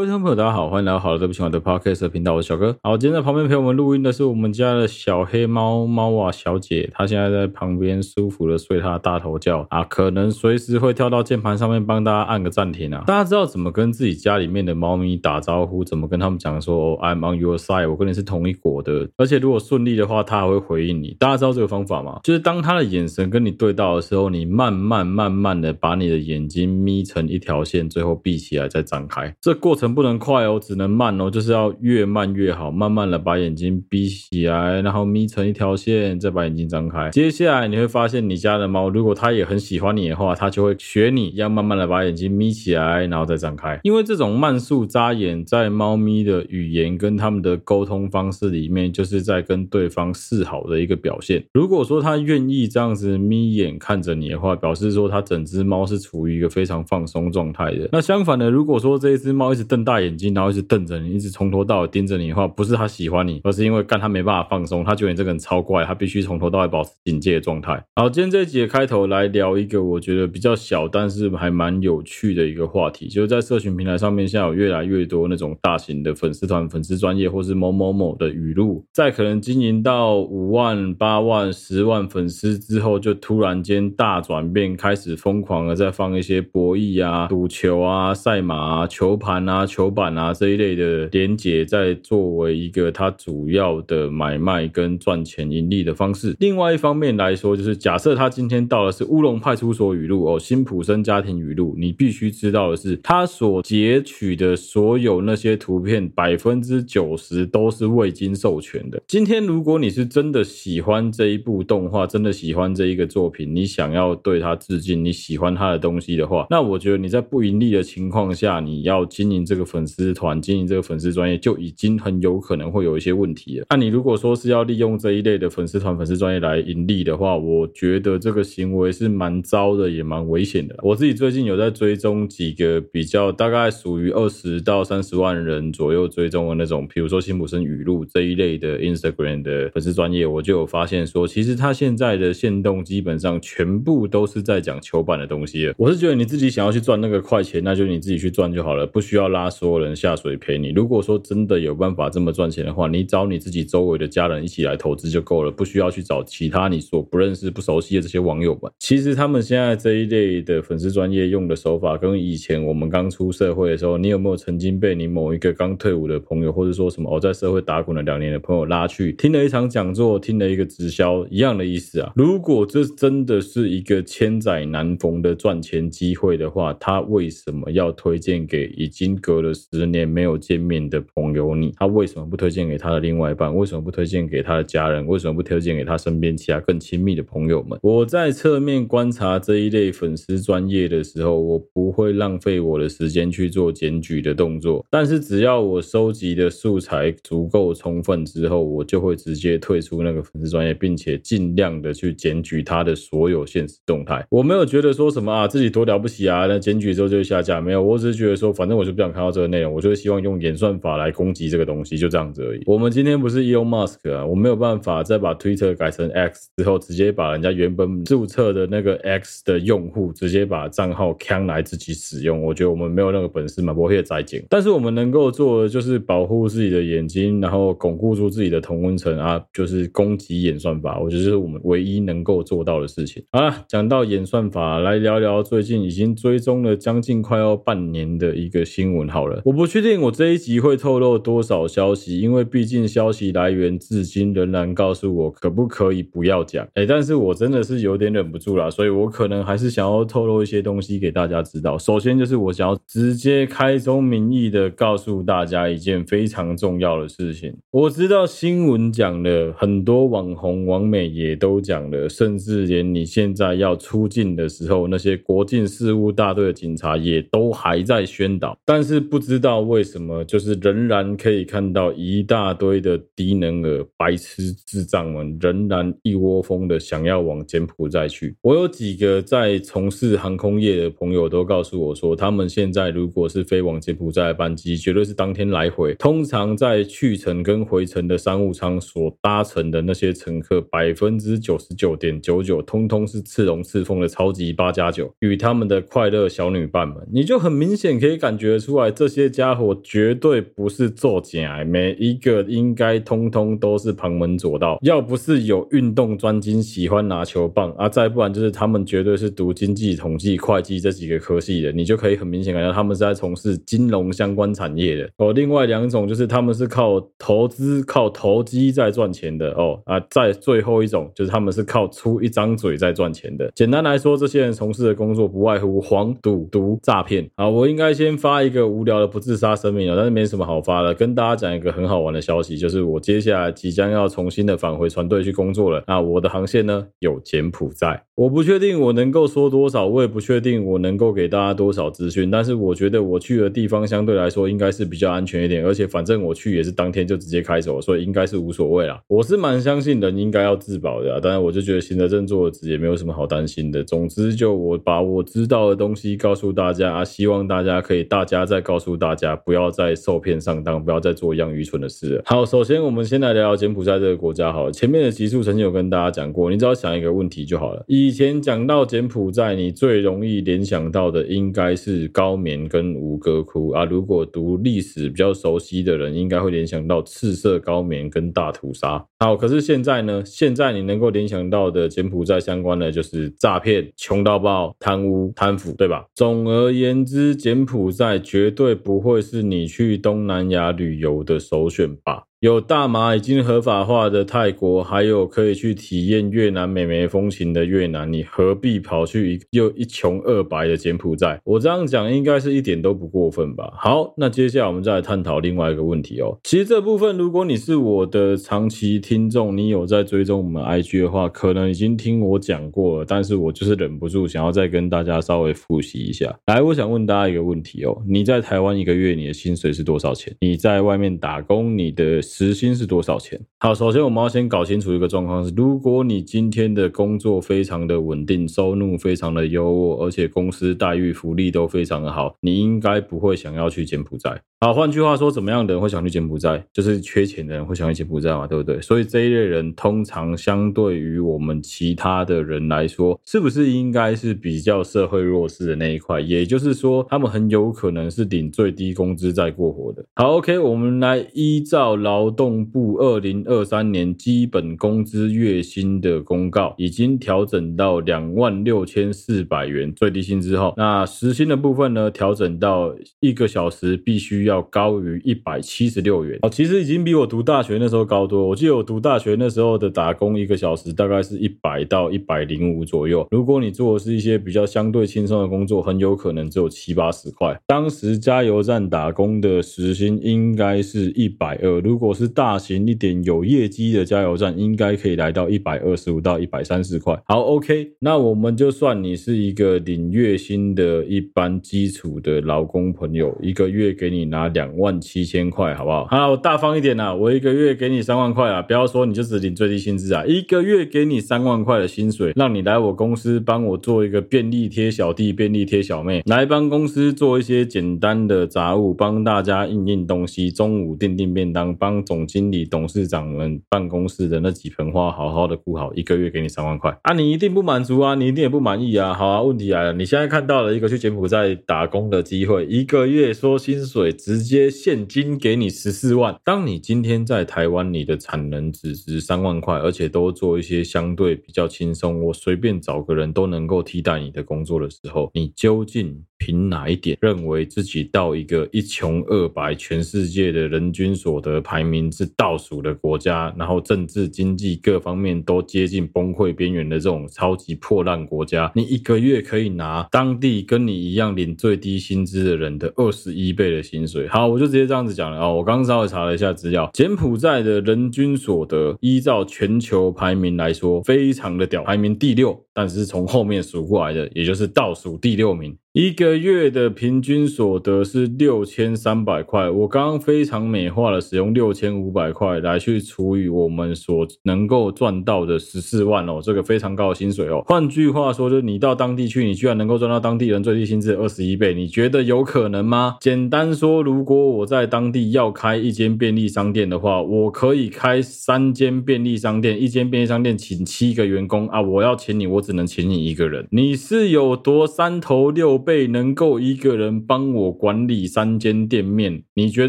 各位听众朋友，大家好，欢迎来到好了对不起我的 Podcast 频道，我是小哥。好，今天在旁边陪我们录音的是我们家的小黑猫猫啊小姐，她现在在旁边舒服的睡她的大头觉啊，可能随时会跳到键盘上面帮大家按个暂停啊。大家知道怎么跟自己家里面的猫咪打招呼，怎么跟他们讲说、I'm on your side，我跟你是同一国的，而且如果顺利的话，它还会回应你。大家知道这个方法吗？就是当它的眼神跟你对到的时候，你慢慢慢慢的把你的眼睛眯成一条线，最后闭起来再张开。这过程不能快哦，只能慢哦，就是要越慢越好，慢慢的把眼睛闭起来，然后眯成一条线，再把眼睛张开。接下来你会发现，你家的猫如果它也很喜欢你的话，它就会学你一样，慢慢的把眼睛眯起来，然后再张开。因为这种慢速眨眼，在猫咪的语言跟它们的沟通方式里面，就是在跟对方示好的一个表现。如果说它愿意这样子眯眼看着你的话，表示说它整只猫是处于一个非常放松状态的。那相反的，如果说这一只猫一直瞪大眼睛，然后一直瞪着你，一直从头到尾盯着你的话，不是他喜欢你，而是因为干他没办法放松，他觉得你这个人超怪，他必须从头到尾保持警戒的状态。好，今天这一集的开头来聊一个我觉得比较小，但是还蛮有趣的一个话题，就是在社群平台上面，现在有越来越多那种大型的粉丝团、粉丝专业或是某某某的语录，在可能经营到五万、八万、十万粉丝之后，就突然间大转变，开始疯狂的在放一些博弈啊、赌球啊、赛马啊、球盘啊、球板啊这一类的连接，在作为一个它主要的买卖跟赚钱盈利的方式。另外一方面来说，就是假设他今天到的是乌龙派出所语录哦，辛普森家庭语录，你必须知道的是，他所截取的所有那些图片，百分之九十都是未经授权的。今天如果你是真的喜欢这一部动画，真的喜欢这一个作品，你想要对他致敬，你喜欢他的东西的话，那我觉得你在不盈利的情况下，你要经营这个粉丝团，经营这个粉丝专业，就已经很有可能会有一些问题了。那你如果说是要利用这一类的粉丝团、粉丝专业来盈利的话，我觉得这个行为是蛮糟的，也蛮危险的。我自己最近有在追踪几个比较大概属于二十到三十万人左右追踪的那种，比如说辛普森语录这一类的 Instagram 的粉丝专业，我就有发现说，其实他现在的限动基本上全部都是在讲球板的东西了。我是觉得你自己想要去赚那个快钱，那就你自己去赚就好了，不需要拉所有人下水陪你。如果说真的有办法这么赚钱的话，你找你自己周围的家人一起来投资就够了，不需要去找其他你所不认识、不熟悉的这些网友们。其实他们现在这一类的粉丝专业用的手法，跟以前我们刚出社会的时候，你有没有曾经被你某一个刚退伍的朋友，或者说什么我在社会打滚了两年的朋友拉去听了一场讲座，听了一个直销，一样的意思啊？如果这真的是一个千载难逢的赚钱机会的话，他为什么要推荐给已经隔了十年没有见面的朋友你？他为什么不推荐给他的另外一半？为什么不推荐给他的家人？为什么不推荐给他身边其他更亲密的朋友们？我在侧面观察这一类粉丝专业的时候，我不会浪费我的时间去做检举的动作。但是只要我收集的素材足够充分之后，我就会直接退出那个粉丝专业，并且尽量的去检举他的所有现实动态。我没有觉得说什么啊，自己多了不起啊，那检举之后就下架。没有，我只是觉得说，反正我就不想看到这个内容，我就是希望用演算法来攻击这个东西，就这样子而已。我们今天不是 Elon Musk 啊，我没有办法再把 Twitter 改成 X 之后，直接把人家原本注册的那个 X 的用户直接把账号抢来自己使用。我觉得我们没有那个本事嘛，不会再剪。但是我们能够做的就是保护自己的眼睛，然后巩固住自己的同温层啊，就是攻击演算法。我觉得是我们唯一能够做到的事情。好了，讲到演算法，来聊聊最近已经追踪了将近快要半年的一个新闻。好了，我不确定我这一集会透露多少消息，因为毕竟消息来源至今仍然告诉我可不可以不要讲。哎，但是我真的是有点忍不住了，所以我可能还是想要透露一些东西给大家知道。首先就是我想要直接开宗明义的告诉大家一件非常重要的事情。我知道新闻讲了，很多网红网美也都讲了，甚至连你现在要出境的时候，那些国境事务大队的警察也都还在宣导。但是不知道为什么，就是仍然可以看到一大堆的低能儿、白痴、智障们，仍然一窝蜂的想要往柬埔寨去。我有几个在从事航空业的朋友都告诉我说，他们现在如果是飞往柬埔寨的班机，绝对是当天来回。通常在去程跟回程的商务舱所搭乘的那些乘客，百分之九十九点九九，通通是赤龙赤凤的超级八加九，与他们的快乐小女伴们，你就很明显可以感觉出来。这些家伙绝对不是作假，每一个应该通通都是旁门左道。要不是有运动专精，喜欢拿球棒啊，再不然就是他们绝对是读经济、统计、会计这几个科系的，你就可以很明显感觉到他们是在从事金融相关产业的。哦，另外两种就是他们是靠投资、靠投机在赚钱的哦啊，在最后一种就是他们是靠出一张嘴在赚钱的。简单来说，这些人从事的工作不外乎黄赌毒诈骗。啊，我应该先发一个无无聊的不自杀声明了，但是没什么好发的，跟大家讲一个很好玩的消息，就是我接下来即将要重新的返回船队去工作了。那我的航线呢，有柬埔寨。我不确定我能够说多少，我也不确定我能够给大家多少资讯，但是我觉得我去的地方相对来说应该是比较安全一点，而且反正我去也是当天就直接开走，所以应该是无所谓啦。我是蛮相信人应该要自保的，当然我就觉得行得正坐得直也没有什么好担心的。总之就我把我知道的东西告诉大家啊，希望大家可以大家在告诉大家，不要再受骗上当，不要再做一样愚蠢的事了。好，首先我们先来聊聊柬埔寨这个国家好了，前面的集数曾经有跟大家讲过，你只要想一个问题就好了。以前讲到柬埔寨，你最容易联想到的应该是高棉跟吴哥窟啊。如果读历史比较熟悉的人，应该会联想到赤色高棉跟大屠杀。好，可是现在呢？现在你能够联想到的柬埔寨相关的就是诈骗、穷到爆、贪污、贪腐，对吧？总而言之，柬埔寨绝对不会是你去东南亚旅游的首选吧。有大麻已经合法化的泰国，还有可以去体验越南美眉风情的越南，你何必跑去一又一穷二白的柬埔寨？我这样讲应该是一点都不过分吧？好，那接下来我们再来探讨另外一个问题哦。其实这部分，如果你是我的长期听众，你有在追踪我们 IG 的话，可能已经听我讲过了，但是我就是忍不住想要再跟大家稍微复习一下。来，我想问大家一个问题哦：你在台湾一个月你的薪水是多少钱？你在外面打工，你的时薪是多少钱？好，首先我们要先搞清楚一个状况是：如果你今天的工作非常的稳定，收入非常的优渥，而且公司待遇福利都非常的好，你应该不会想要去柬埔寨。好，换句话说，怎么样的人会想去柬埔寨？就是缺钱的人会想去柬埔寨嘛，对不对？所以这一类人通常相对于我们其他的人来说，是不是应该是比较社会弱势的那一块？也就是说，他们很有可能是领最低工资在过活的。好，OK，我们来依照劳劳动部二零二三年基本工资月薪的公告，已经调整到两万六千四百元最低薪之后，那时薪的部分呢，调整到一个小时必须要。要高于一百七十六元哦，其实已经比我读大学那时候高多。我记得我读大学那时候的打工一个小时大概是一百到一百零五左右。如果你做的是一些比较相对轻松的工作，很有可能只有七八十块。当时加油站打工的时薪应该是一百二，如果我是大型一点有业绩的加油站，应该可以来到一百二十五到一百三十块。好，OK，那我们就算你是一个领月薪的一般基础的劳工朋友，一个月给你拿。两万七千块，好不好？好，大方一点呐，我一个月给你三万块啊！不要说你就只领最低薪资啊，一个月给你三万块的薪水，让你来我公司帮我做一个便利贴小弟、便利贴小妹，来帮公司做一些简单的杂务，帮大家印印东西，中午订订便当，帮总经理、董事长们办公室的那几盆花好好的顾好，一个月给你三万块啊！你一定不满足啊，你一定也不满意啊！好啊，问题来了，你现在看到了一个去柬埔寨打工的机会，一个月说薪水。直接现金给你十四万。当你今天在台湾，你的产能只值三万块，而且都做一些相对比较轻松，我随便找个人都能够替代你的工作的时候，你究竟凭哪一点认为自己到一个一穷二白、全世界的人均所得排名名是倒数的国家，然后政治经济各方面都接近崩溃边缘的这种超级破烂国家，你一个月可以拿当地跟你一样领最低薪资的人的二十一倍的薪水？好，我就直接这样子讲了啊！我刚刚稍微查了一下资料，柬埔寨的人均所得依照全球排名来说，非常的屌，排名第六，但是从后面数过来的，也就是倒数第六名。一个月的平均所得是六千三百块，我刚刚非常美化的使用六千五百块来去除以我们所能够赚到的十四万哦，这个非常高的薪水哦。换句话说，就你到当地去，你居然能够赚到当地人最低薪资二十一倍，你觉得有可能吗？简单说，如果我在当地要开一间便利商店的话，我可以开三间便利商店，一间便利商店请七个员工啊，我要请你，我只能请你一个人，你是有多三头六备能够一个人帮我管理三间店面，你觉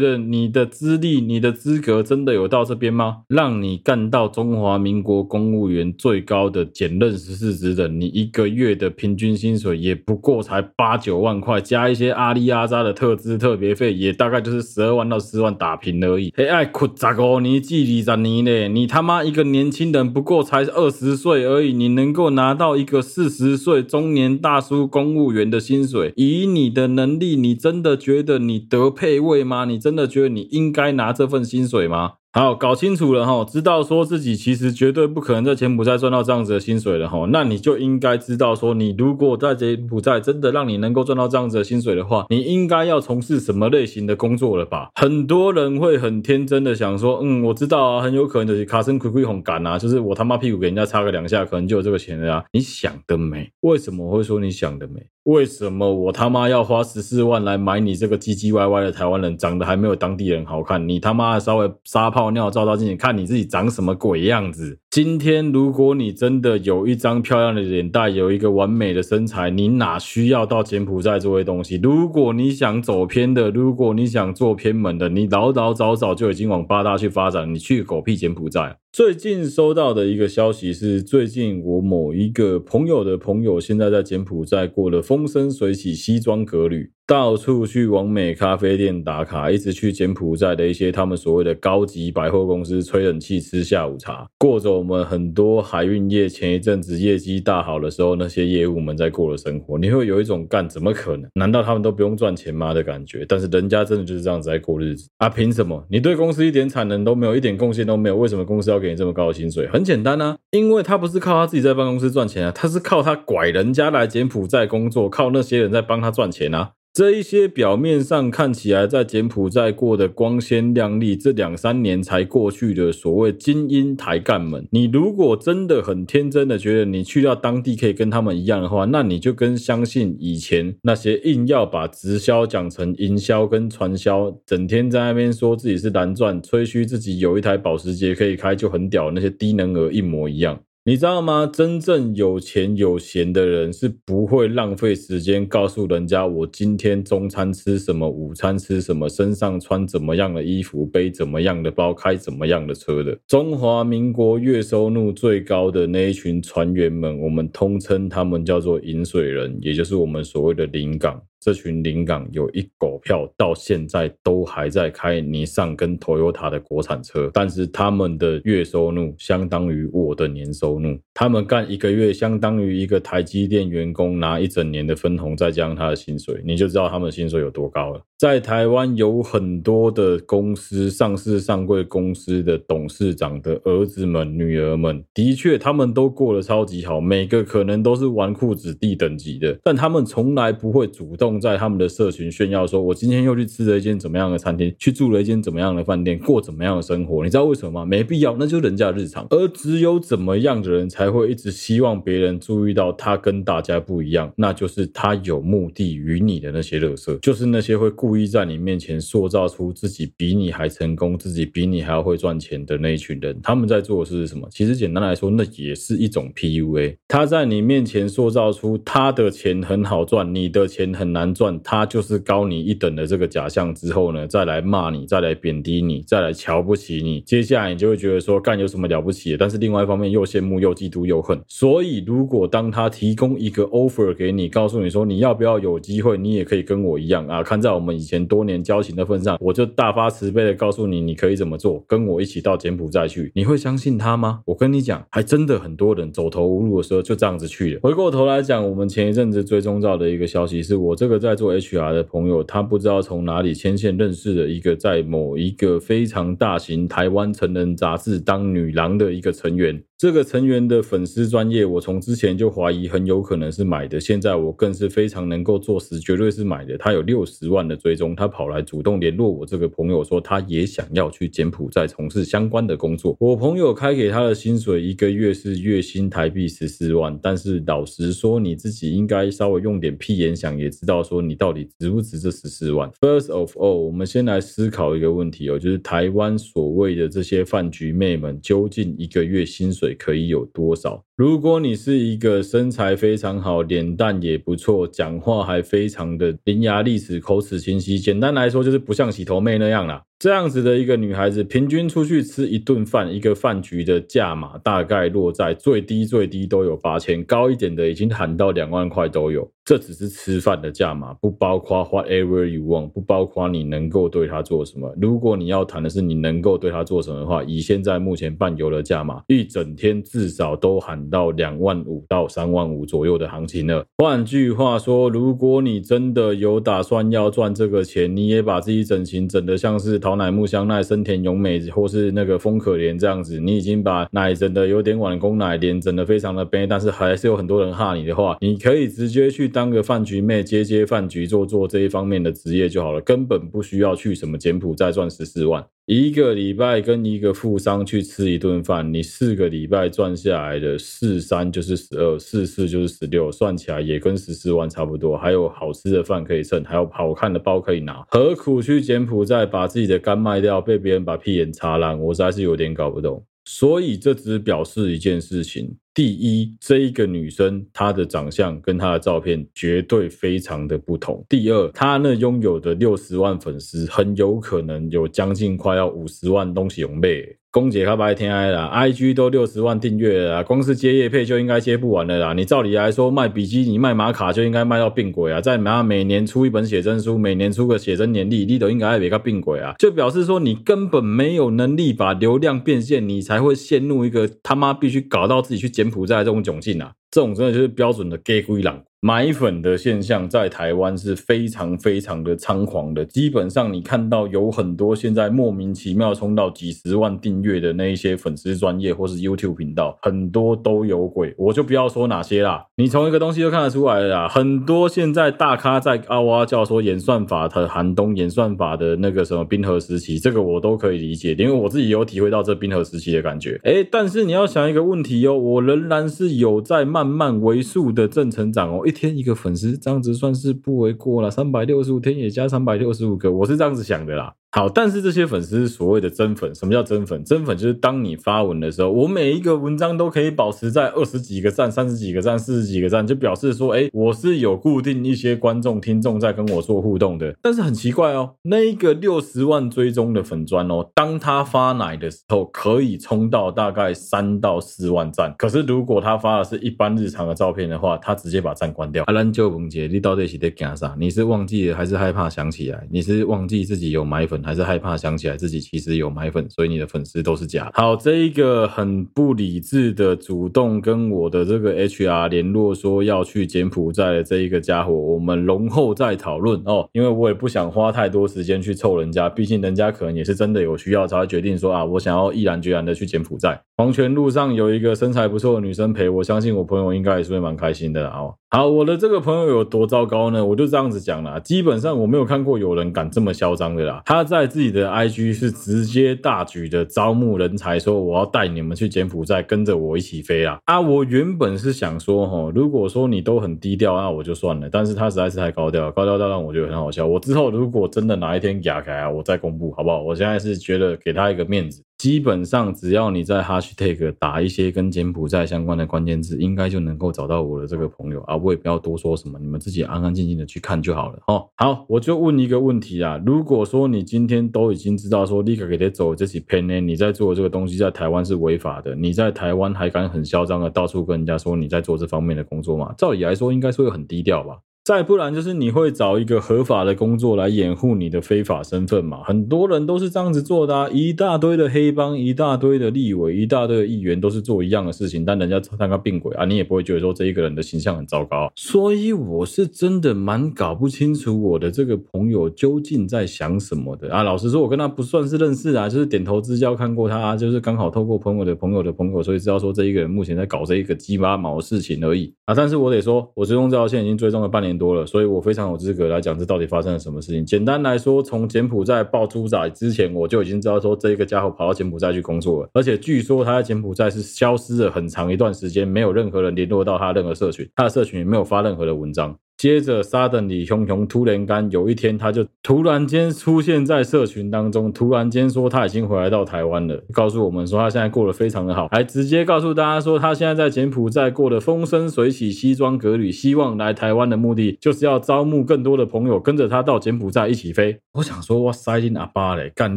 得你的资历、你的资格真的有到这边吗？让你干到中华民国公务员最高的检任十四职等，你一个月的平均薪水也不过才八九万块，加一些阿里阿扎的特资特别费，也大概就是十二万到十万打平而已。嘿，爱哭十五年、几二十年嘞，你他妈一个年轻人不过才二十岁而已，你能够拿到一个四十岁中年大叔公务员的薪薪水，以你的能力，你真的觉得你得配位吗？你真的觉得你应该拿这份薪水吗？好，搞清楚了哈，知道说自己其实绝对不可能在柬埔寨赚到这样子的薪水了哈，那你就应该知道说，你如果在柬埔寨真的让你能够赚到这样子的薪水的话，你应该要从事什么类型的工作了吧？很多人会很天真的想说，嗯，我知道啊，很有可能就是卡森亏亏红干啊，就是我他妈屁股给人家擦个两下，可能就有这个钱了啊。你想得美？为什么我会说你想得美？为什么我他妈要花十四万来买你这个唧唧歪歪的台湾人，长得还没有当地人好看？你他妈的稍微撒泡尿照照镜子，看你自己长什么鬼样子？今天如果你真的有一张漂亮的脸蛋，有一个完美的身材，你哪需要到柬埔寨这些东西？如果你想走偏的，如果你想做偏门的，你老老早早就已经往八大去发展，你去狗屁柬埔寨！最近收到的一个消息是，最近我某一个朋友的朋友现在在柬埔寨过得风生水起，西装革履。到处去网美咖啡店打卡，一直去柬埔寨的一些他们所谓的高级百货公司吹冷气吃下午茶，过着我们很多海运业前一阵子业绩大好的时候那些业务们在过的生活。你会有一种干怎么可能？难道他们都不用赚钱吗的感觉？但是人家真的就是这样子在过日子啊！凭什么？你对公司一点产能都没有，一点贡献都没有？为什么公司要给你这么高的薪水？很简单啊，因为他不是靠他自己在办公室赚钱啊，他是靠他拐人家来柬埔寨工作，靠那些人在帮他赚钱啊。这一些表面上看起来在柬埔寨过得光鲜亮丽，这两三年才过去的所谓精英台干们，你如果真的很天真的觉得你去到当地可以跟他们一样的话，那你就跟相信以前那些硬要把直销讲成营销跟传销，整天在那边说自己是蓝钻，吹嘘自己有一台保时捷可以开就很屌，那些低能儿一模一样。你知道吗？真正有钱有闲的人是不会浪费时间告诉人家我今天中餐吃什么，午餐吃什么，身上穿怎么样的衣服，背怎么样的包，开怎么样的车的。中华民国月收入最高的那一群船员们，我们通称他们叫做引水人，也就是我们所谓的临港。这群临港有一狗票，到现在都还在开尼桑跟 Toyota 的国产车，但是他们的月收入相当于我的年收入，他们干一个月相当于一个台积电员工拿一整年的分红，再加上他的薪水，你就知道他们的薪水有多高了。在台湾有很多的公司，上市上柜公司的董事长的儿子们、女儿们，的确他们都过得超级好，每个可能都是纨绔子弟等级的，但他们从来不会主动。在他们的社群炫耀说：“我今天又去吃了一间怎么样的餐厅，去住了一间怎么样的饭店，过怎么样的生活？你知道为什么吗？没必要，那就是人家的日常。而只有怎么样的人才会一直希望别人注意到他跟大家不一样，那就是他有目的与你的那些乐色，就是那些会故 故意在你面前塑造出自己比你还成功，自己比你还要会赚钱的那一群人。他们在做的是什么？其实简单来说，那也是一种 PUA。他在你面前塑造出他的钱很好赚，你的钱很难。赚，他就是高你一等的这个假象之后呢，再来骂你，再来贬低你，再来瞧不起你，接下来你就会觉得说干有什么了不起的？但是另外一方面又羡慕又嫉妒又恨。所以如果当他提供一个 offer 给你，告诉你说你要不要有机会，你也可以跟我一样啊，看在我们以前多年交情的份上，我就大发慈悲的告诉你，你可以怎么做，跟我一起到柬埔寨去，你会相信他吗？我跟你讲，还真的很多人走投无路的时候就这样子去了。回过头来讲，我们前一阵子追踪到的一个消息是我这个。在做 HR 的朋友，他不知道从哪里牵线认识了一个在某一个非常大型台湾成人杂志当女郎的一个成员。这个成员的粉丝专业，我从之前就怀疑很有可能是买的，现在我更是非常能够坐实，绝对是买的。他有六十万的追踪，他跑来主动联络我这个朋友，说他也想要去柬埔寨从事相关的工作。我朋友开给他的薪水一个月是月薪台币十四万，但是老实说，你自己应该稍微用点屁眼想，也知道说你到底值不值这十四万。First of all，我们先来思考一个问题哦，就是台湾所谓的这些饭局妹们，究竟一个月薪水可以有多少？如果你是一个身材非常好、脸蛋也不错、讲话还非常的伶牙俐齿、口齿清晰，简单来说就是不像洗头妹那样啦。这样子的一个女孩子，平均出去吃一顿饭，一个饭局的价码大概落在最低最低都有八千，高一点的已经喊到两万块都有。这只是吃饭的价码，不包括 whatever you want，不包括你能够对她做什么。如果你要谈的是你能够对她做什么的话，以现在目前伴游的价码，一整天至少都喊到两万五到三万五左右的行情了。换句话说，如果你真的有打算要赚这个钱，你也把自己整形整得像是淘陶乃木香奈、生田咏美，或是那个风可怜这样子，你已经把奶整的有点晚，工奶脸，整的非常的悲，但是还是有很多人哈你的话，你可以直接去当个饭局妹，接接饭局，做做这一方面的职业就好了，根本不需要去什么柬埔寨赚十四万。一个礼拜跟一个富商去吃一顿饭，你四个礼拜赚下来的四三就是十二，四四就是十六，算起来也跟十四万差不多。还有好吃的饭可以蹭，还有好看的包可以拿，何苦去柬埔寨把自己的肝卖掉，被别人把屁眼擦烂？我实在是有点搞不懂。所以这只表示一件事情。第一，这一个女生她的长相跟她的照片绝对非常的不同。第二，她那拥有的六十万粉丝，很有可能有将近快要五十万东西有妹。公姐她白天爱啦，IG 都六十万订阅了啦，光是接业配就应该接不完了啦。你照理来说卖比基尼卖玛卡就应该卖到病鬼啊，再拿每年出一本写真书，每年出个写真年历，你都应该爱别个病鬼啊，就表示说你根本没有能力把流量变现，你才会陷入一个他妈必须搞到自己去柬埔寨这种窘境啊，这种真的就是标准的 gay 鬼狼。买粉的现象在台湾是非常非常的猖狂的，基本上你看到有很多现在莫名其妙冲到几十万订阅的那一些粉丝专业或是 YouTube 频道，很多都有鬼，我就不要说哪些啦，你从一个东西就看得出来了啦。很多现在大咖在啊哇叫说演算法的寒冬，演算法的那个什么冰河时期，这个我都可以理解，因为我自己有体会到这冰河时期的感觉。诶，但是你要想一个问题哦，我仍然是有在慢慢为数的正成长哦。天一个粉丝，这样子算是不为过了。三百六十五天也加三百六十五个，我是这样子想的啦。好，但是这些粉丝所谓的真粉，什么叫真粉？真粉就是当你发文的时候，我每一个文章都可以保持在二十几个赞、三十几个赞、四十几个赞，就表示说，哎，我是有固定一些观众、听众在跟我做互动的。但是很奇怪哦，那一个六十万追踪的粉砖哦，当他发奶的时候，可以冲到大概三到四万赞。可是如果他发的是一般日常的照片的话，他直接把赞关掉。阿兰就问姐，你到底是在干啥？你是忘记了还是害怕想起来？你是忘记自己有买粉？还是害怕想起来自己其实有买粉，所以你的粉丝都是假。好，这一个很不理智的主动跟我的这个 HR 联络说要去柬埔寨的这一个家伙，我们容后再讨论哦，因为我也不想花太多时间去凑人家，毕竟人家可能也是真的有需要才会决定说啊，我想要毅然决然的去柬埔寨。黄泉路上有一个身材不错的女生陪我，相信我朋友应该也是会蛮开心的哦。好，我的这个朋友有多糟糕呢？我就这样子讲啦，基本上我没有看过有人敢这么嚣张的啦。他在自己的 IG 是直接大举的招募人才，说我要带你们去柬埔寨，跟着我一起飞啊！啊，我原本是想说，哈，如果说你都很低调，那我就算了。但是他实在是太高调，高调到让我觉得很好笑。我之后如果真的哪一天哑开啊，我再公布好不好？我现在是觉得给他一个面子。基本上只要你在 hashtag 打一些跟柬埔寨相关的关键字，应该就能够找到我的这个朋友啊。我也不要多说什么，你们自己安安静静的去看就好了哦。好，我就问一个问题啊，如果说你今天都已经知道说立刻给他走这起 pen 呢，你在做这个东西在台湾是违法的，你在台湾还敢很嚣张的到处跟人家说你在做这方面的工作吗？照理来说应该是会很低调吧。再不然就是你会找一个合法的工作来掩护你的非法身份嘛？很多人都是这样子做的啊，一大堆的黑帮，一大堆的立委，一大堆的议员都是做一样的事情，但人家当个病鬼啊，你也不会觉得说这一个人的形象很糟糕。所以我是真的蛮搞不清楚我的这个朋友究竟在想什么的啊。老实说，我跟他不算是认识啊，就是点头之交看过他，就是刚好透过朋友的朋友的朋友，所以知道说这一个人目前在搞这一个鸡巴毛事情而已啊。但是我得说，我追踪这条线已经追踪了半年。多了，所以我非常有资格来讲这到底发生了什么事情。简单来说，从柬埔寨爆猪仔之前，我就已经知道说这个家伙跑到柬埔寨去工作了，而且据说他在柬埔寨是消失了很长一段时间，没有任何人联络到他任何社群，他的社群也没有发任何的文章。接着沙登里熊熊突然间有一天，他就突然间出现在社群当中，突然间说他已经回来到台湾了，告诉我们说他现在过得非常的好，还直接告诉大家说他现在在柬埔寨过得风生水起、西装革履，希望来台湾的目的就是要招募更多的朋友，跟着他到柬埔寨一起飞。我想说，哇塞，你阿爸嘞，干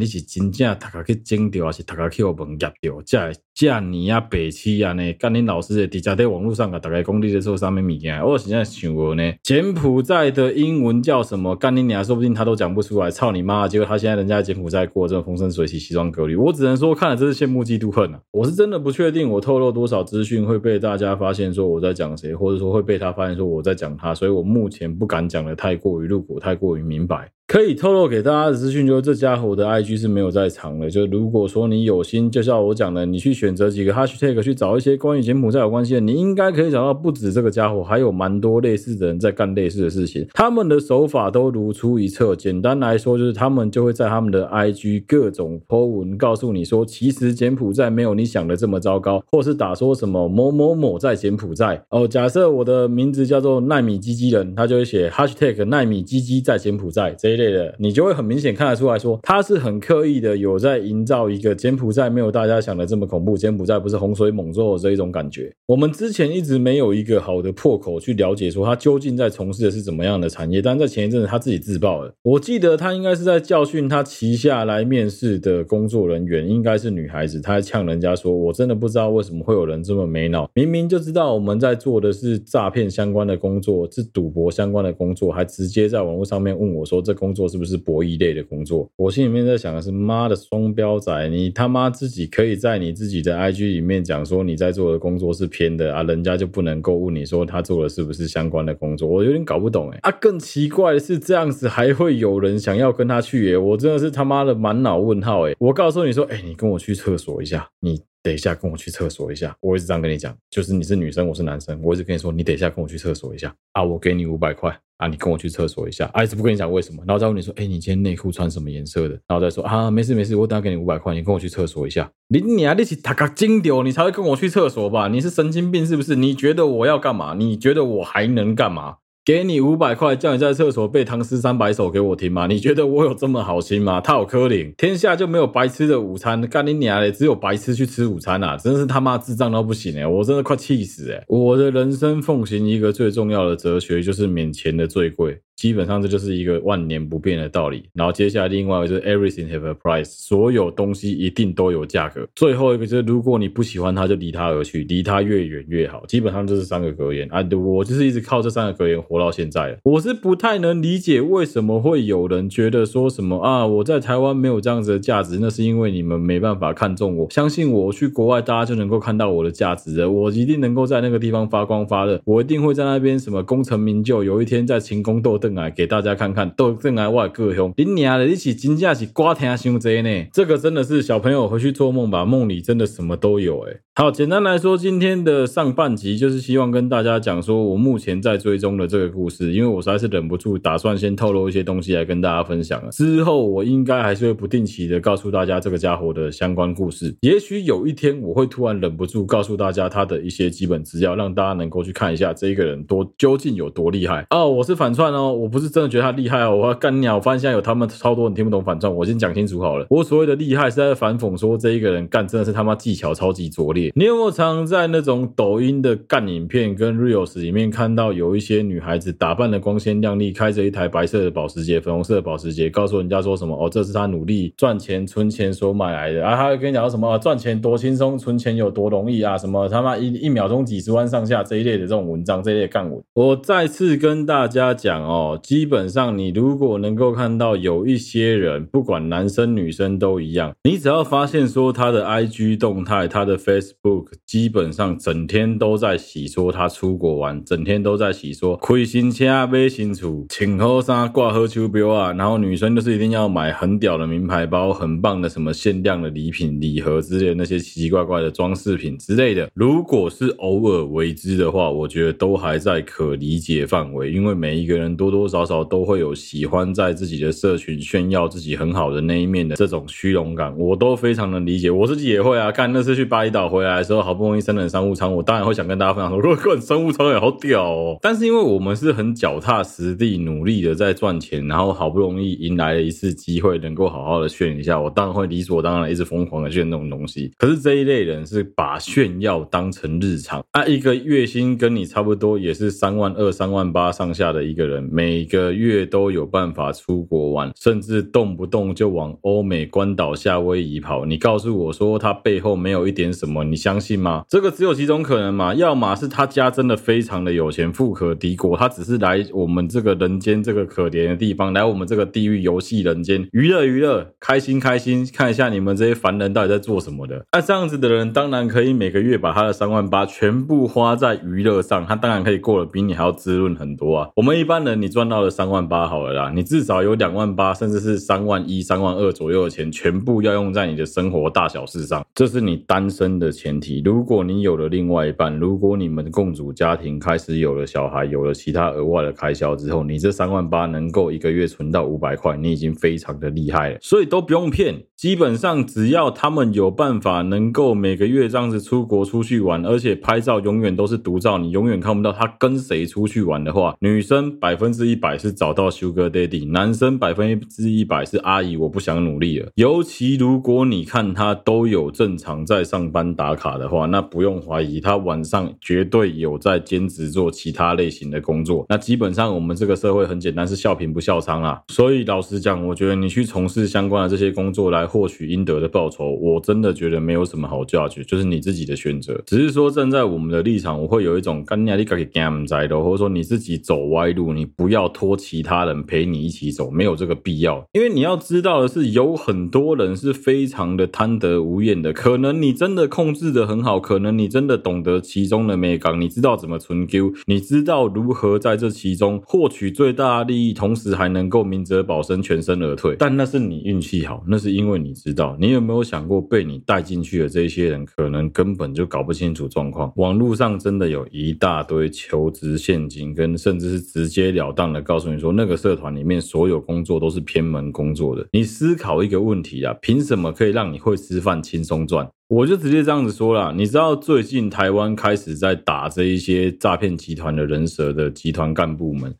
你是真正读个去精掉，还是读个去学问业掉？这这你啊白痴啊呢？干你老师的底下在网络上啊，大概工地在做啥物物件？我现在想过呢，柬埔寨的英文叫什么？干你娘，说不定他都讲不出来。操你妈！结果他现在人家柬埔寨过这种风生水起、西装革履，我只能说看了真是羡慕嫉妒恨啊！我是真的不确定，我透露多少资讯会被大家发现说我在讲谁，或者说会被他发现说我在讲他，所以我目前不敢讲的太过于露骨，太过于明白。可以透露给大家的资讯就是，这家伙的 IG 是没有在藏的。就如果说你有心，就像我讲的，你去选择几个 hashtag 去找一些关于柬埔寨有关系的，你应该可以找到不止这个家伙，还有蛮多类似的人在干类似的事情。他们的手法都如出一辙。简单来说，就是他们就会在他们的 IG 各种 po 文，告诉你说，其实柬埔寨没有你想的这么糟糕，或是打说什么某某某在柬埔寨。哦，假设我的名字叫做奈米基基人，他就会写 hashtag 奈米基基在柬埔寨这一类的，你就会很明显看得出来说，他是很刻意的有在营造一个柬埔寨没有大家想的这么恐怖，柬埔寨不是洪水猛兽这一种感觉。我们之前一直没有一个好的破口去了解说他究竟在从事的是怎么样的产业，但在前一阵子他自己自爆了。我记得他应该是在教训他旗下来面试的工作人员，应该是女孩子，他还呛人家说：“我真的不知道为什么会有人这么没脑，明明就知道我们在做的是诈骗相关的工作，是赌博相关的工作，还直接在网络上面问我说这工工作是不是？”是博弈类的工作，我心里面在想的是，妈的双标仔，你他妈自己可以在你自己的 IG 里面讲说你在做的工作是偏的啊，人家就不能够问你说他做的是不是相关的工作，我有点搞不懂哎。啊，更奇怪的是这样子还会有人想要跟他去耶，我真的是他妈的满脑问号哎。我告诉你说，哎，你跟我去厕所一下，你等一下跟我去厕所一下，我一直这样跟你讲，就是你是女生，我是男生，我一直跟你说，你等一下跟我去厕所一下啊，我给你五百块。啊，你跟我去厕所一下，啊，一直不跟你讲为什么，然后再问你说，哎，你今天内裤穿什么颜色的？然后再说啊，没事没事，我等下给你五百块，你跟我去厕所一下。你你啊，你是他个金丢，你才会跟我去厕所吧？你是神经病是不是？你觉得我要干嘛？你觉得我还能干嘛？给你五百块，叫你在厕所背唐诗三百首给我听吗？你觉得我有这么好心吗？他有柯林，天下就没有白吃的午餐，干你娘嘞！只有白吃去吃午餐啊！真是他妈智障到不行哎！我真的快气死哎！我的人生奉行一个最重要的哲学，就是免钱的最贵。基本上这就是一个万年不变的道理。然后接下来另外一个就是 everything have a price，所有东西一定都有价格。最后一个就是如果你不喜欢它，就离它而去，离它越远越好。基本上就是三个格言啊，我就是一直靠这三个格言活到现在。我是不太能理解为什么会有人觉得说什么啊，我在台湾没有这样子的价值，那是因为你们没办法看中我。相信我去国外，大家就能够看到我的价值了。我一定能够在那个地方发光发热，我一定会在那边什么功成名就。有一天在勤工斗。来给大家看看，都正来外各兄，你娘的，一起金价起瓜田兄贼呢？这个真的是小朋友回去做梦吧，梦里真的什么都有哎。好，简单来说，今天的上半集就是希望跟大家讲说，我目前在追踪的这个故事，因为我实在是忍不住，打算先透露一些东西来跟大家分享了。之后我应该还是会不定期的告诉大家这个家伙的相关故事。也许有一天我会突然忍不住告诉大家他的一些基本资料，让大家能够去看一下这一个人多究竟有多厉害哦。我是反串哦。我不是真的觉得他厉害哦，我要干鸟。我发现现在有他们超多人听不懂反串，我先讲清楚好了。我所谓的厉害是在反讽说这一个人干真的是他妈技巧超级拙劣。你有没有常在那种抖音的干影片跟 reels 里面看到有一些女孩子打扮的光鲜亮丽，开着一台白色的保时捷、粉红色的保时捷，告诉人家说什么哦，这是他努力赚钱存钱所买来的。啊，他会跟你讲什么赚钱多轻松，存钱有多容易啊？什么他妈一一秒钟几十万上下这一类的这种文章，这一类干文。我再次跟大家讲哦，基本上，你如果能够看到有一些人，不管男生女生都一样，你只要发现说他的 IG 动态、他的 Facebook，Book 基本上整天都在洗说他出国玩，整天都在洗说开新车、买新厝、穿好衫、挂好手表啊，然后女生就是一定要买很屌的名牌包、很棒的什么限量的礼品、礼盒之类那些奇奇怪怪的装饰品之类的。如果是偶尔为之的话，我觉得都还在可理解范围，因为每一个人多多少少。都会有喜欢在自己的社群炫耀自己很好的那一面的这种虚荣感，我都非常能理解。我自己也会啊，干那次去巴厘岛回来来的时候，好不容易升了商务舱，我当然会想跟大家分享说，如果商务舱也好屌哦。但是因为我们是很脚踏实地、努力的在赚钱，然后好不容易迎来了一次机会，能够好好的炫一下，我当然会理所当然一直疯狂的炫那种东西。可是这一类人是把炫耀当成日常，啊，一个月薪跟你差不多，也是三万二、三万八上下的一个人，每个月都有办法出国玩，甚至动不动就往欧美、关岛、夏威夷跑。你告诉我说他背后没有一点什么，你相信吗？这个只有几种可能嘛，要么是他家真的非常的有钱，富可敌国，他只是来我们这个人间这个可怜的地方，来我们这个地狱游戏人间娱乐娱乐，开心开心，看一下你们这些凡人到底在做什么的。那这样子的人当然可以每个月把他的三万八全部花在娱乐上，他当然可以过得比你还要滋润很多啊。我们一般人，你赚到了三万八好了啦，你至少有两万八，甚至是三万一、三万二左右的钱，全部要用在你的生活大小事上。这是你单身的钱前提。如果你有了另外一半，如果你们共组家庭，开始有了小孩，有了其他额外的开销之后，你这三万八能够一个月存到五百块，你已经非常的厉害了。所以都不用骗，基本上只要他们有办法能够每个月这样子出国出去玩，而且拍照永远都是独照，你永远看不到他跟谁出去玩的话，女生百分之一百是找到 Sugar Daddy，男生百分之一百是阿姨，我不想努力了。尤其如果你看他都有正常在上班打打卡的话，那不用怀疑，他晚上绝对有在兼职做其他类型的工作。那基本上我们这个社会很简单，是笑贫不笑娼啊。所以老实讲，我觉得你去从事相关的这些工作来获取应得的报酬，我真的觉得没有什么好 judge，就是你自己的选择。只是说站在我们的立场，我会有一种干你自己干在的，或者说你自己走歪路，你不要拖其他人陪你一起走，没有这个必要。因为你要知道的是，有很多人是非常的贪得无厌的。可能你真的控制得很好，可能你真的懂得其中的美感，你知道怎么存 Q，你知道如何在这其中获取最大利益，同时还能够明哲保身、全身而退。但那是你运气好，那是因为你知道。你有没有想过，被你带进去的这些人，可能根本就搞不清楚状况。网络上真的有一大堆求职陷阱，跟甚至是直截了当的告诉你说，那个社团里面所有工作都是偏门工作的。你思考一个问题啊，凭什么可以让你会吃饭轻松赚？我就直接这样子说了，你知道最近台湾开始在打这一些诈骗集团的人蛇的集团干部们。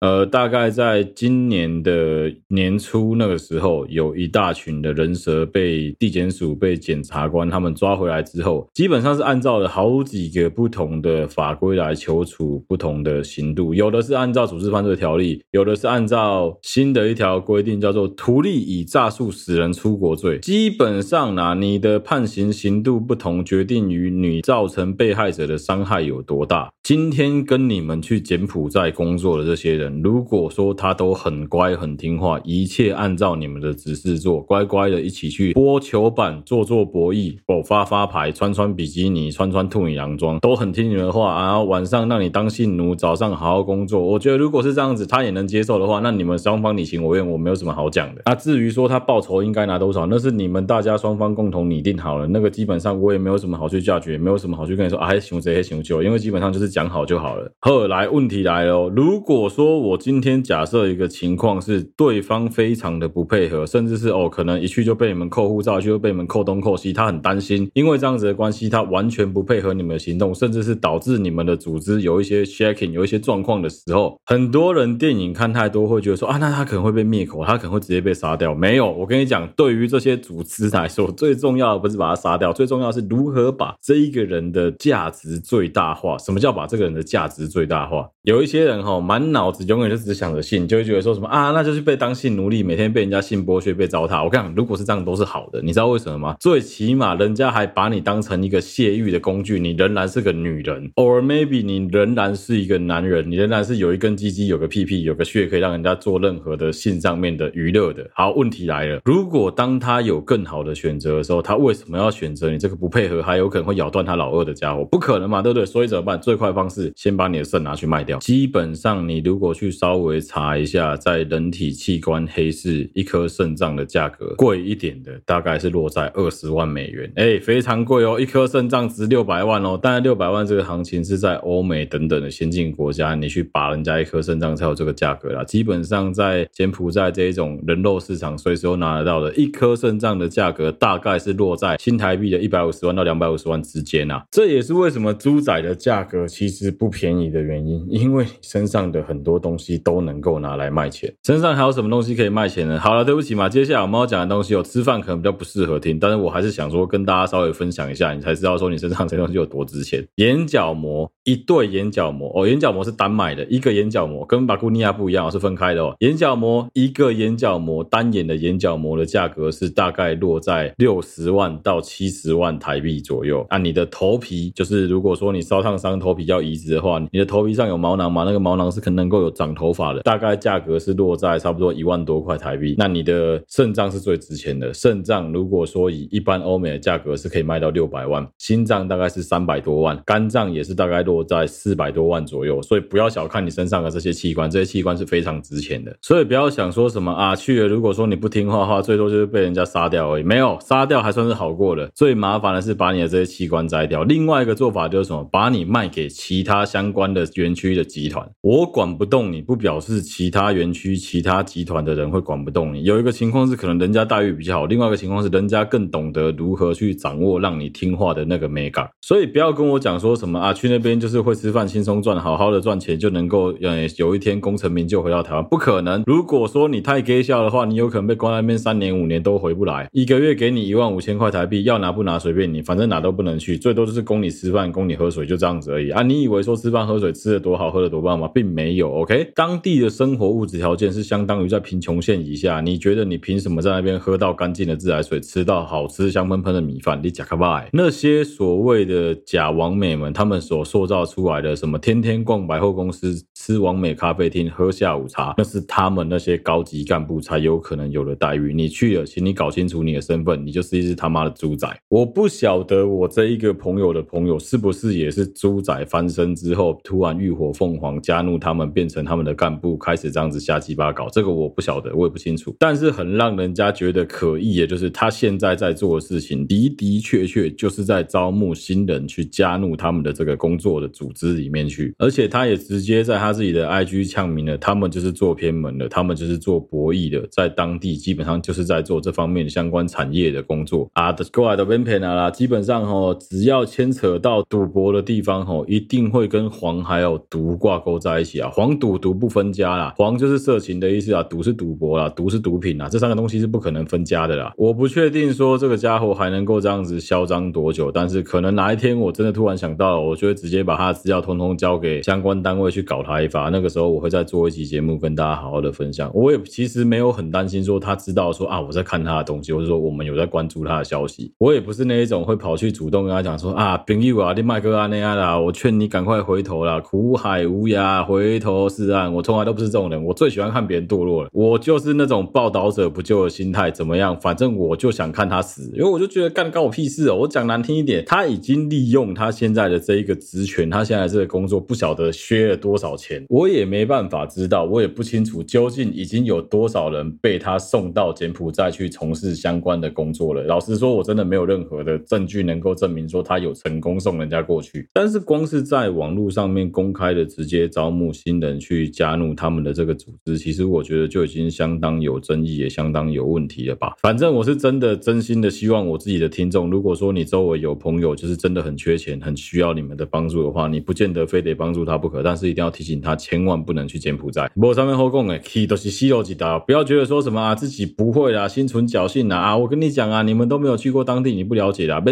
呃，大概在今年的年初那个时候，有一大群的人蛇被地检署、被检察官他们抓回来之后，基本上是按照了好几个不同的法规来求处不同的刑度，有的是按照组织犯罪条例，有的是按照新的一条规定叫做图利以诈术使人出国罪。基本上呢，你的判刑刑度不同，决定于你造成被害者的伤害有多大。今天跟你们去柬埔寨工作的这些人。如果说他都很乖很听话，一切按照你们的指示做，乖乖的一起去拨球板、做做博弈、哦发发牌、穿穿比基尼、穿穿兔女郎装，都很听你们的话，然后晚上让你当性奴，早上好好工作。我觉得如果是这样子，他也能接受的话，那你们双方你情我愿，我没有什么好讲的。那至于说他报酬应该拿多少，那是你们大家双方共同拟定好了，那个基本上我也没有什么好去价决，也没有什么好去跟你说啊，熊贼熊就，因为基本上就是讲好就好了。后来问题来了，如果说。我今天假设一个情况是，对方非常的不配合，甚至是哦，可能一去就被你们扣护照，一去就被你们扣东扣西，他很担心，因为这样子的关系，他完全不配合你们的行动，甚至是导致你们的组织有一些 shaking，有一些状况的时候，很多人电影看太多会觉得说啊，那他可能会被灭口，他可能会直接被杀掉。没有，我跟你讲，对于这些组织来说，最重要的不是把他杀掉，最重要是如何把这一个人的价值最大化。什么叫把这个人的价值最大化？有一些人哈、哦，满脑子永远就只想着性，就会觉得说什么啊，那就是被当性奴隶，每天被人家性剥削、被糟蹋。我看，如果是这样，都是好的。你知道为什么吗？最起码人家还把你当成一个泄欲的工具，你仍然是个女人，or maybe 你仍然是一个男人，你仍然是有一根鸡鸡、有个屁屁、有个穴，可以让人家做任何的性上面的娱乐的。好，问题来了，如果当他有更好的选择的时候，他为什么要选择你这个不配合，还有可能会咬断他老二的家伙？不可能嘛，对不对？所以怎么办？最快方式，先把你的肾拿去卖掉。基本上。你如果去稍微查一下，在人体器官黑市一颗肾脏的价格贵一点的，大概是落在二十万美元，哎，非常贵哦，一颗肾脏值六百万哦。当然，六百万这个行情是在欧美等等的先进国家，你去拔人家一颗肾脏才有这个价格啦。基本上在柬埔寨这一种人肉市场，随时都拿得到的，一颗肾脏的价格大概是落在新台币的一百五十万到两百五十万之间啊。这也是为什么猪仔的价格其实不便宜的原因，因为身上的很多东西都能够拿来卖钱。身上还有什么东西可以卖钱呢？好了，对不起嘛，接下来我们要讲的东西有吃饭可能比较不适合听，但是我还是想说跟大家稍微分享一下，你才知道说你身上这东西有多值钱。眼角膜，一对眼角膜哦，眼角膜是单买的，一个眼角膜跟巴古尼亚不一样，是分开的哦。眼角膜一个眼角膜单眼的眼角膜的价格是大概落在六十万到七十万台币左右。啊，你的头皮就是如果说你烧烫伤头皮要移植的话，你的头皮上有毛囊嘛？那个毛囊是可能够有长头发的，大概价格是落在差不多一万多块台币。那你的肾脏是最值钱的，肾脏如果说以一般欧美的价格是可以卖到六百万，心脏大概是三百多万，肝脏也是大概落在四百多万左右。所以不要小看你身上的这些器官，这些器官是非常值钱的。所以不要想说什么啊，去了如果说你不听话的话，最多就是被人家杀掉而已。没有杀掉还算是好过的，最麻烦的是把你的这些器官摘掉。另外一个做法就是什么，把你卖给其他相关的园区的集团。我管不动你，不表示其他园区、其他集团的人会管不动你。有一个情况是，可能人家待遇比较好；另外一个情况是，人家更懂得如何去掌握让你听话的那个美感。所以不要跟我讲说什么啊，去那边就是会吃饭、轻松赚、好好的赚钱，就能够呃有一天功成名就回到台湾，不可能。如果说你太给笑的话，你有可能被关在那边三年五年都回不来。一个月给你一万五千块台币，要拿不拿随便你，反正哪都不能去，最多就是供你吃饭、供你喝水，就这样子而已啊！你以为说吃饭喝水吃的多好、喝的多棒吗？并没有。OK，当地的生活物质条件是相当于在贫穷线以下。你觉得你凭什么在那边喝到干净的自来水，吃到好吃香喷喷的米饭？你假卡拜！那些所谓的假网美们，他们所塑造出来的什么天天逛百货公司、吃网美咖啡厅、喝下午茶，那是他们那些高级干部才有可能有的待遇。你去了，请你搞清楚你的身份，你就是一只他妈的猪仔！我不晓得我这一个朋友的朋友是不是也是猪仔翻身之后，突然浴火凤凰加入他们，变成等他们的干部，开始这样子瞎鸡巴搞。这个我不晓得，我也不清楚。但是很让人家觉得可疑也，就是他现在在做的事情，的的确确就是在招募新人去加入他们的这个工作的组织里面去。而且他也直接在他自己的 IG 呛明了，他们就是做偏门的，他们就是做博弈的，在当地基本上就是在做这方面相关产业的工作啊。过来的边片啦，基本上哦，只要牵扯到赌博的地方吼，一定会跟黄还有毒挂钩在一起啊。黄赌赌毒不分家啦，黄就是色情的意思啊，赌是赌博啦，毒是毒品啊，这三个东西是不可能分家的啦。我不确定说这个家伙还能够这样子嚣张多久，但是可能哪一天我真的突然想到了，我就会直接把他的资料通通交给相关单位去搞他一发。那个时候我会再做一期节目跟大家好好的分享。我也其实没有很担心说他知道说啊我在看他的东西，或者说我们有在关注他的消息。我也不是那一种会跑去主动跟他讲说啊朋友啊，你麦哥啊那样啦，我劝你赶快回头啦，苦海无涯，回头是岸。我从来都不是这种人，我最喜欢看别人堕落了。我就是那种报道者不救的心态，怎么样？反正我就想看他死，因为我就觉得干干我屁事哦。我讲难听一点，他已经利用他现在的这一个职权，他现在这个工作不晓得削了多少钱，我也没办法知道，我也不清楚究竟已经有多少人被他送到柬埔寨去从事相关的工作了。老实说，我真的没有任何的证据能够证明说他有成功送人家过去。但是光是在网络上面公开的直接招募新人去加入他们的这个组织，其实我觉得就已经相当有争议，也相当有问题了吧。反正我是真的真心的希望我自己的听众，如果说你周围有朋友就是真的很缺钱，很需要你们的帮助的话，你不见得非得帮助他不可，但是一定要提醒他，千万不能去柬埔寨。我上面后供诶，气都是西肉几刀，不要觉得说什么啊自己不会啦，心存侥幸啦啊！我跟你讲啊，你们都没有去过当地，你不了解啦。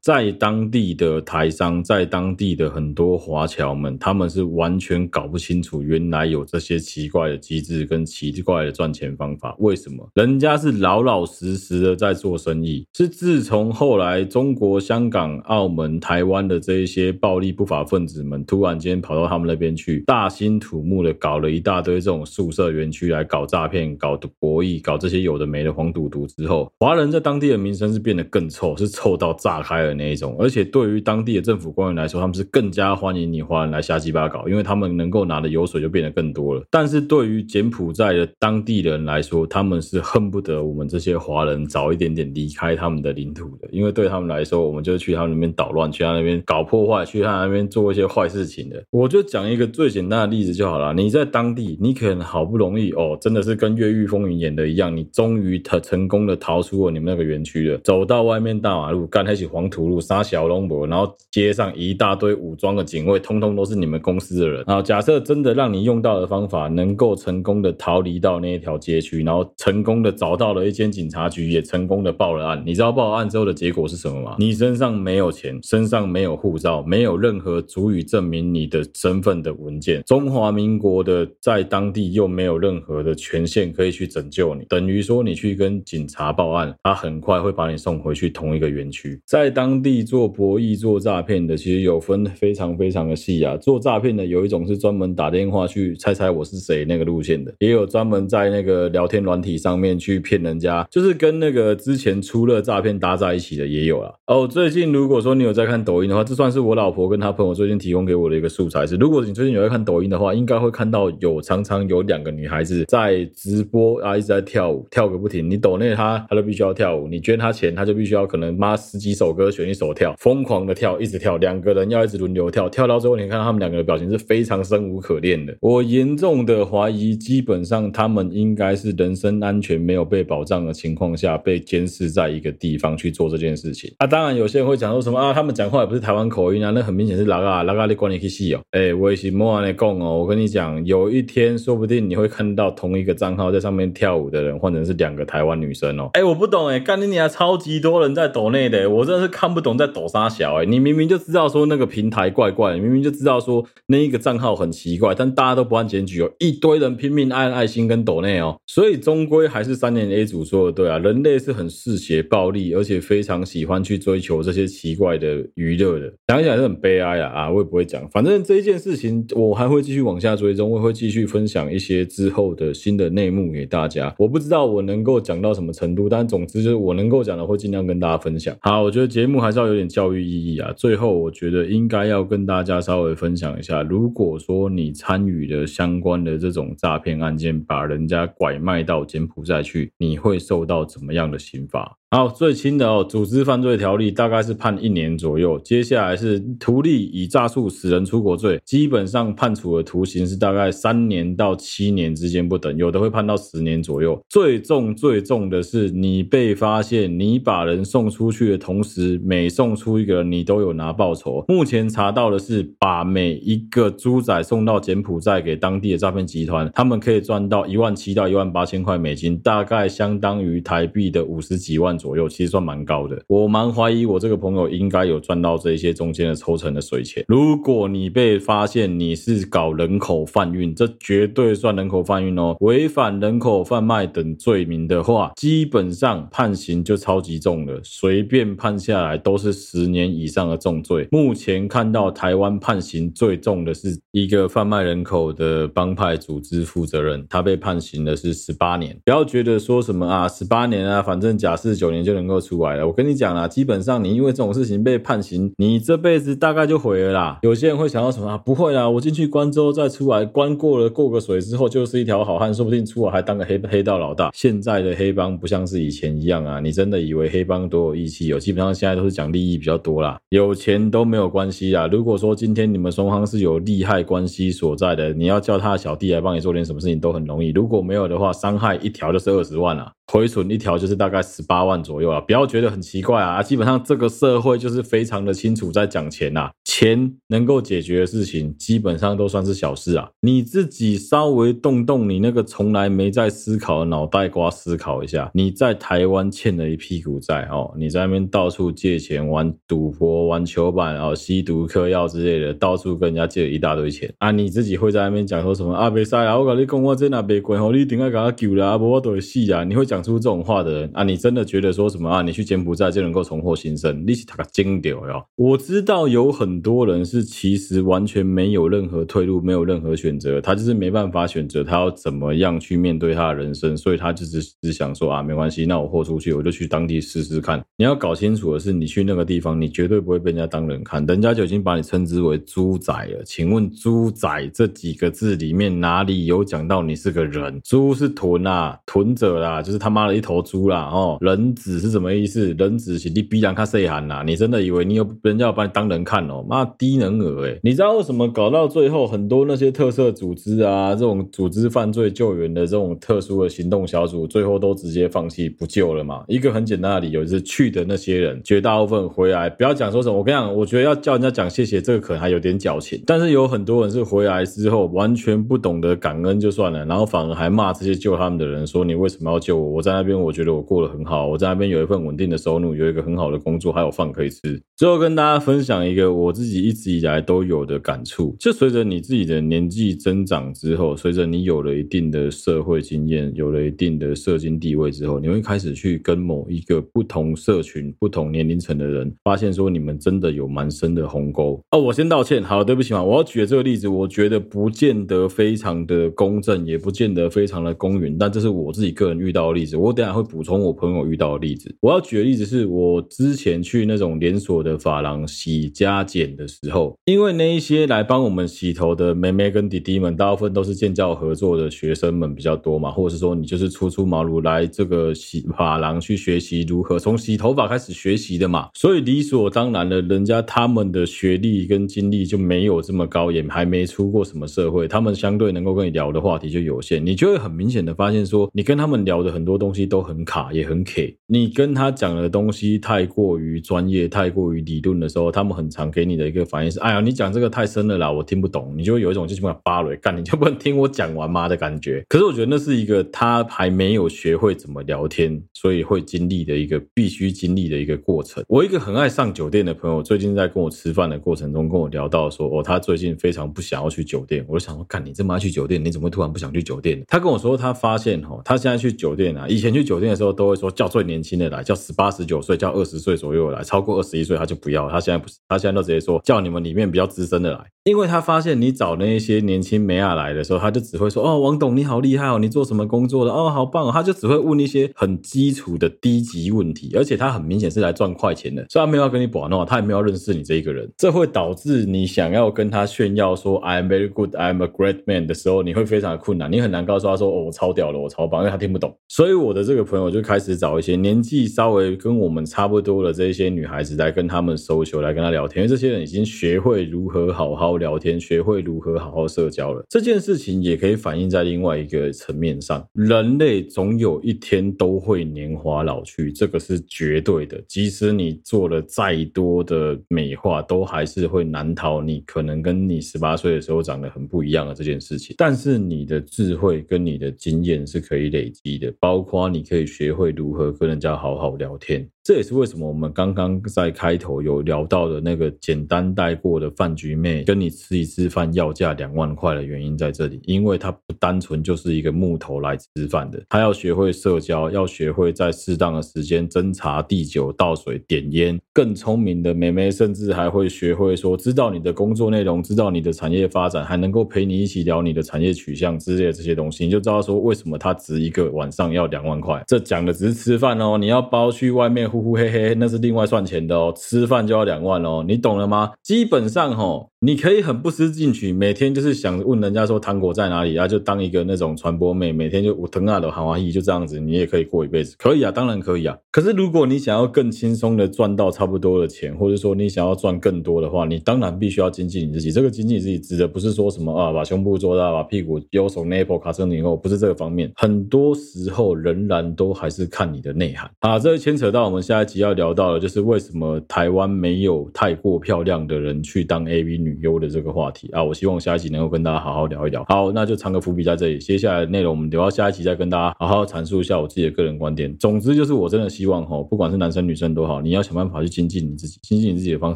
在当地的台商，在当地的很多华侨们，他们是完全搞不清楚原来有这些奇怪的机制跟奇怪的赚钱方法。为什么？人家是老老实实的在做生意。是自从后来中国香港、澳门、台湾的这一些暴力不法分子们突然间跑到他们那边去，大兴土木的搞了一大堆这种宿舍园区来搞诈骗、搞博弈、搞这些有的没的黄赌毒之后，华人在当地的名声是变得更臭，是臭到炸开的那一种。而且对于当地的政府官员来说，他们是更加欢迎你华人来瞎鸡巴搞，因为他们能够拿的油水。就变得更多了。但是对于柬埔寨的当地人来说，他们是恨不得我们这些华人早一点点离开他们的领土的，因为对他们来说，我们就去他们那边捣乱，去他那边搞破坏，去他那边做一些坏事情的。我就讲一个最简单的例子就好了。你在当地，你可能好不容易哦，真的是跟《越狱风云》演的一样，你终于成成功的逃出了你们那个园区了，走到外面大马路，干那些黄土路，杀小龙伯，然后街上一大堆武装的警卫，通通都是你们公司的人。然后假设真的让你用到的方法能够成功的逃离到那一条街区，然后成功的找到了一间警察局，也成功的报了案。你知道报了案之后的结果是什么吗？你身上没有钱，身上没有护照，没有任何足以证明你的身份的文件。中华民国的在当地又没有任何的权限可以去拯救你，等于说你去跟警察报案，他很快会把你送回去同一个园区。在当地做博弈、做诈骗的，其实有分非常非常的细啊。做诈骗的有一种是专门打电话去猜猜我是谁那个路线的，也有专门在那个聊天软体上面去骗人家，就是跟那个之前出了诈骗搭在一起的也有啊。哦，最近如果说你有在看抖音的话，这算是我老婆跟她朋友最近提供给我的一个素材是，如果你最近有在看抖音的话，应该会看到有常常有两个女孩子在直播啊，一直在跳舞，跳个不停。你抖内她，她就必须要跳舞；你捐她钱，她就必须要可能妈十几首歌选一首跳，疯狂的跳，一直跳。两个人要一直轮流跳，跳到最后，你看到他们两个的表情是非常生无可恋的。我严重的怀疑，基本上他们应该是人身安全没有被保障的情况下，被监视在一个地方去做这件事情。啊，当然有些人会讲说什么啊，他们讲话也不是台湾口音啊，那很明显是拉嘎拉嘎的关你屁事哦。哎，我也是莫安的讲哦，我跟你讲，有一天说不定你会看到同一个账号在上面跳舞的人，换成是两个台湾女生哦。哎，我不懂哎，干你娘，超级多人在抖内的，我真的是看不懂在抖啥小哎，你明明就知道说那个平台怪怪的，明明就知道说那一个账号很奇怪，但大家都不按检举哦，一堆人拼命按爱心跟抖内哦，所以终归还是三年 A 组说的对啊，人类是很嗜血暴力，而且非常喜欢去追求这些奇怪的娱乐的，想起来是很悲哀啊啊，我也不会讲，反正这一件事情我还会继续往下追踪，我会继续分享一些之后的新的内幕给大家，我不知道我能够讲到什么程度，但总之就是我能够讲的会尽量跟大家分享。好，我觉得节目还是要有点教育意义啊，最后我觉得应该要跟大家稍微分享一下，如果说你参参与的相关的这种诈骗案件，把人家拐卖到柬埔寨去，你会受到怎么样的刑罚？好，最轻的哦，组织犯罪条例大概是判一年左右。接下来是图利以诈术使人出国罪，基本上判处的徒刑是大概三年到七年之间不等，有的会判到十年左右。最重最重的是，你被发现你把人送出去的同时，每送出一个，你都有拿报酬。目前查到的是，把每一个猪仔送到柬埔寨给当地的诈骗集团，他们可以赚到一万七到一万八千块美金，大概相当于台币的五十几万。左右其实算蛮高的，我蛮怀疑我这个朋友应该有赚到这一些中间的抽成的水钱。如果你被发现你是搞人口贩运，这绝对算人口贩运哦，违反人口贩卖等罪名的话，基本上判刑就超级重了，随便判下来都是十年以上的重罪。目前看到台湾判刑最重的是一个贩卖人口的帮派组织负责人，他被判刑的是十八年。不要觉得说什么啊，十八年啊，反正假释九。九年就能够出来了。我跟你讲啦，基本上你因为这种事情被判刑，你这辈子大概就毁了啦。有些人会想到什么啊？不会啦，我进去关之后再出来，关过了过个水之后就是一条好汉，说不定出来还当个黑黑道老大。现在的黑帮不像是以前一样啊，你真的以为黑帮多有义气哦？基本上现在都是讲利益比较多啦，有钱都没有关系啦。如果说今天你们双方是有利害关系所在的，你要叫他的小弟来帮你做点什么事情都很容易。如果没有的话，伤害一条就是二十万啦。亏损一条就是大概十八万左右啊，不要觉得很奇怪啊，基本上这个社会就是非常的清楚在讲钱呐，钱能够解决的事情基本上都算是小事啊，你自己稍微动动你那个从来没在思考的脑袋瓜思考一下，你在台湾欠了一屁股债哦，你在那边到处借钱玩赌博、玩球板哦、吸毒、嗑药之类的，到处跟人家借了一大堆钱啊，你自己会在那边讲说什么啊？别塞啊，我跟你讲，我真那边贵吼，你顶下给他救了啊，不我都会死啊，你会。讲出这种话的人啊，你真的觉得说什么啊？你去柬埔寨就能够重获新生？你是他个金屌哟！我知道有很多人是其实完全没有任何退路，没有任何选择，他就是没办法选择他要怎么样去面对他的人生，所以他就是只想说啊，没关系，那我豁出去，我就去当地试试看。你要搞清楚的是，你去那个地方，你绝对不会被人家当人看，人家就已经把你称之为猪仔了。请问“猪仔”这几个字里面哪里有讲到你是个人？猪是豚啊，豚者啦，就是他妈的一头猪啦哦。人子是什么意思？人子是你逼人看谁喊呐？你真的以为你有人家要把你当人看哦？妈低能儿诶，你知道为什么搞到最后很多那些特色组织啊，这种组织犯罪救援的这种特殊的行动小组，最后都直接放弃不救了吗？一个很简单的理由就是去的那些人绝大部分回来，不要讲说什么，我跟你讲，我觉得要叫人家讲谢谢，这个可能还有点矫情，但是有很多人是回来之后完全不懂得感恩就算了，然后反而还骂这些救他们的人说，你为什么要救我？我在那边我觉得我过得很好，我在那边有一份稳定的收入，有一个很好的工作，还有饭可以吃。最后跟大家分享一个我自己一直以来都有的感触，就随着你自己的年纪增长之后，随着你有了一定的社会经验，有了一定的社经地位之后，你会开始去跟某一个不同社群、不同年龄层的人，发现说你们真的有蛮深的鸿沟。哦，我先道歉，好，对不起嘛，我要举的这个例子，我觉得不见得非常的公正，也不见得非常的公允，但这是我自己个人遇到的例子，我等下会补充我朋友遇到例子。我要举的例子是我之前去那种连锁的发廊洗加剪的时候，因为那一些来帮我们洗头的妹妹跟弟弟们，大部分都是建教合作的学生们比较多嘛，或者是说你就是初出茅庐来这个洗发廊去学习如何从洗头发开始学习的嘛，所以理所当然的，人家他们的学历跟经历就没有这么高，也还没出过什么社会，他们相对能够跟你聊的话题就有限，你就会很明显的发现说，你跟他们聊的很多东西都很卡，也很 K，你跟他讲的东西太过于专业，太过于理论的时候，他们很常给你的一个反应是，哎呀，你讲这个太深了啦，我听不懂，你就有一种就基本上扒了干，你就不能听我讲完吗的感觉。可是我觉得那是一个他还没有学会怎么聊天，所以会经历的一个必须经历的一个过程。我一个很爱上酒店的朋友，最近在跟我吃饭的过程中跟我聊到说，哦，他最近非常不想要去酒店。我就想说，干，你这么爱去酒店，你怎么会突然不想去酒店？他跟我说，他发现哈，他现在去酒店啊，以前去酒店的时候都会说叫最年 年轻的来，叫十八十九岁，叫二十岁左右来，超过二十一岁他就不要。他现在不是，他现在都直接说叫你们里面比较资深的来。因为他发现你找那些年轻美亚来的时候，他就只会说哦，王董你好厉害哦，你做什么工作的？哦，好棒哦，他就只会问一些很基础的低级问题，而且他很明显是来赚快钱的，虽然没有要跟你玩的话，他也没有认识你这一个人，这会导致你想要跟他炫耀说 I'm very good I'm a great man 的时候，你会非常的困难，你很难告诉他说哦，我超屌了，我超棒，因为他听不懂。所以我的这个朋友就开始找一些年纪稍微跟我们差不多的这些女孩子来跟他们搜求来跟他聊天，因为这些人已经学会如何好好聊天，学会。如何好好社交了？这件事情也可以反映在另外一个层面上。人类总有一天都会年华老去，这个是绝对的。即使你做了再多的美化，都还是会难逃你可能跟你十八岁的时候长得很不一样的这件事情。但是你的智慧跟你的经验是可以累积的，包括你可以学会如何跟人家好好聊天。这也是为什么我们刚刚在开头有聊到的那个简单带过的饭局妹，跟你吃一次饭要价两万块的原因在这里，因为她不单纯就是一个木头来吃饭的，她要学会社交，要学会在适当的时间斟茶递酒、倒水点烟。更聪明的妹妹甚至还会学会说，知道你的工作内容，知道你的产业发展，还能够陪你一起聊你的产业取向之类的这些东西，你就知道说为什么她值一个晚上要两万块。这讲的只是吃饭哦，哦你要包去外面。呼呼嘿嘿，那是另外算钱的哦。吃饭就要两万哦，你懂了吗？基本上吼。你可以很不思进取，每天就是想问人家说糖果在哪里啊，就当一个那种传播妹，每天就我疼啊的喊话一就这样子，你也可以过一辈子，可以啊，当然可以啊。可是如果你想要更轻松的赚到差不多的钱，或者说你想要赚更多的话，你当然必须要精进你自己。这个精进你自己指的不是说什么啊，把胸部做大，把屁股右手 nipple 卡成以后，不是这个方面。很多时候仍然都还是看你的内涵啊。这牵扯到我们下一集要聊到的，就是为什么台湾没有太过漂亮的人去当 AV 女。优的这个话题啊，我希望下一集能够跟大家好好聊一聊。好，那就藏个伏笔在这里，接下来的内容我们留到下一集再跟大家好好阐述一下我自己的个人观点。总之就是我真的希望哈，不管是男生女生都好，你要想办法去精进你自己。精进你自己的方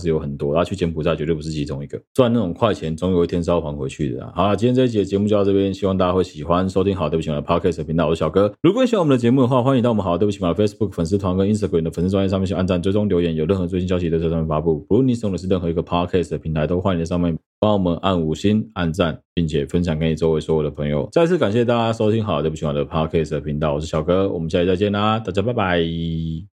式有很多，然后去柬埔寨绝对不是其中一个。赚那种快钱，总有一天是要还回去的啊。好了，今天这一集的节目就到这边，希望大家会喜欢收听。好，对不起，我的 Podcast 频道，我是小哥。如果你喜欢我们的节目的话，欢迎到我们好对不起嘛 Facebook 粉丝团跟 Instagram 的粉丝专页上面去按赞、追踪、留言，有任何最新消息都在上面发布。如果你使用的是任何一个 Podcast 的平台，都欢迎在上面帮我们按五星、按赞，并且分享给你周围所有的朋友。再次感谢大家收听好对不起我的 Podcast 的频道，我是小哥，我们下期再见啦，大家拜拜。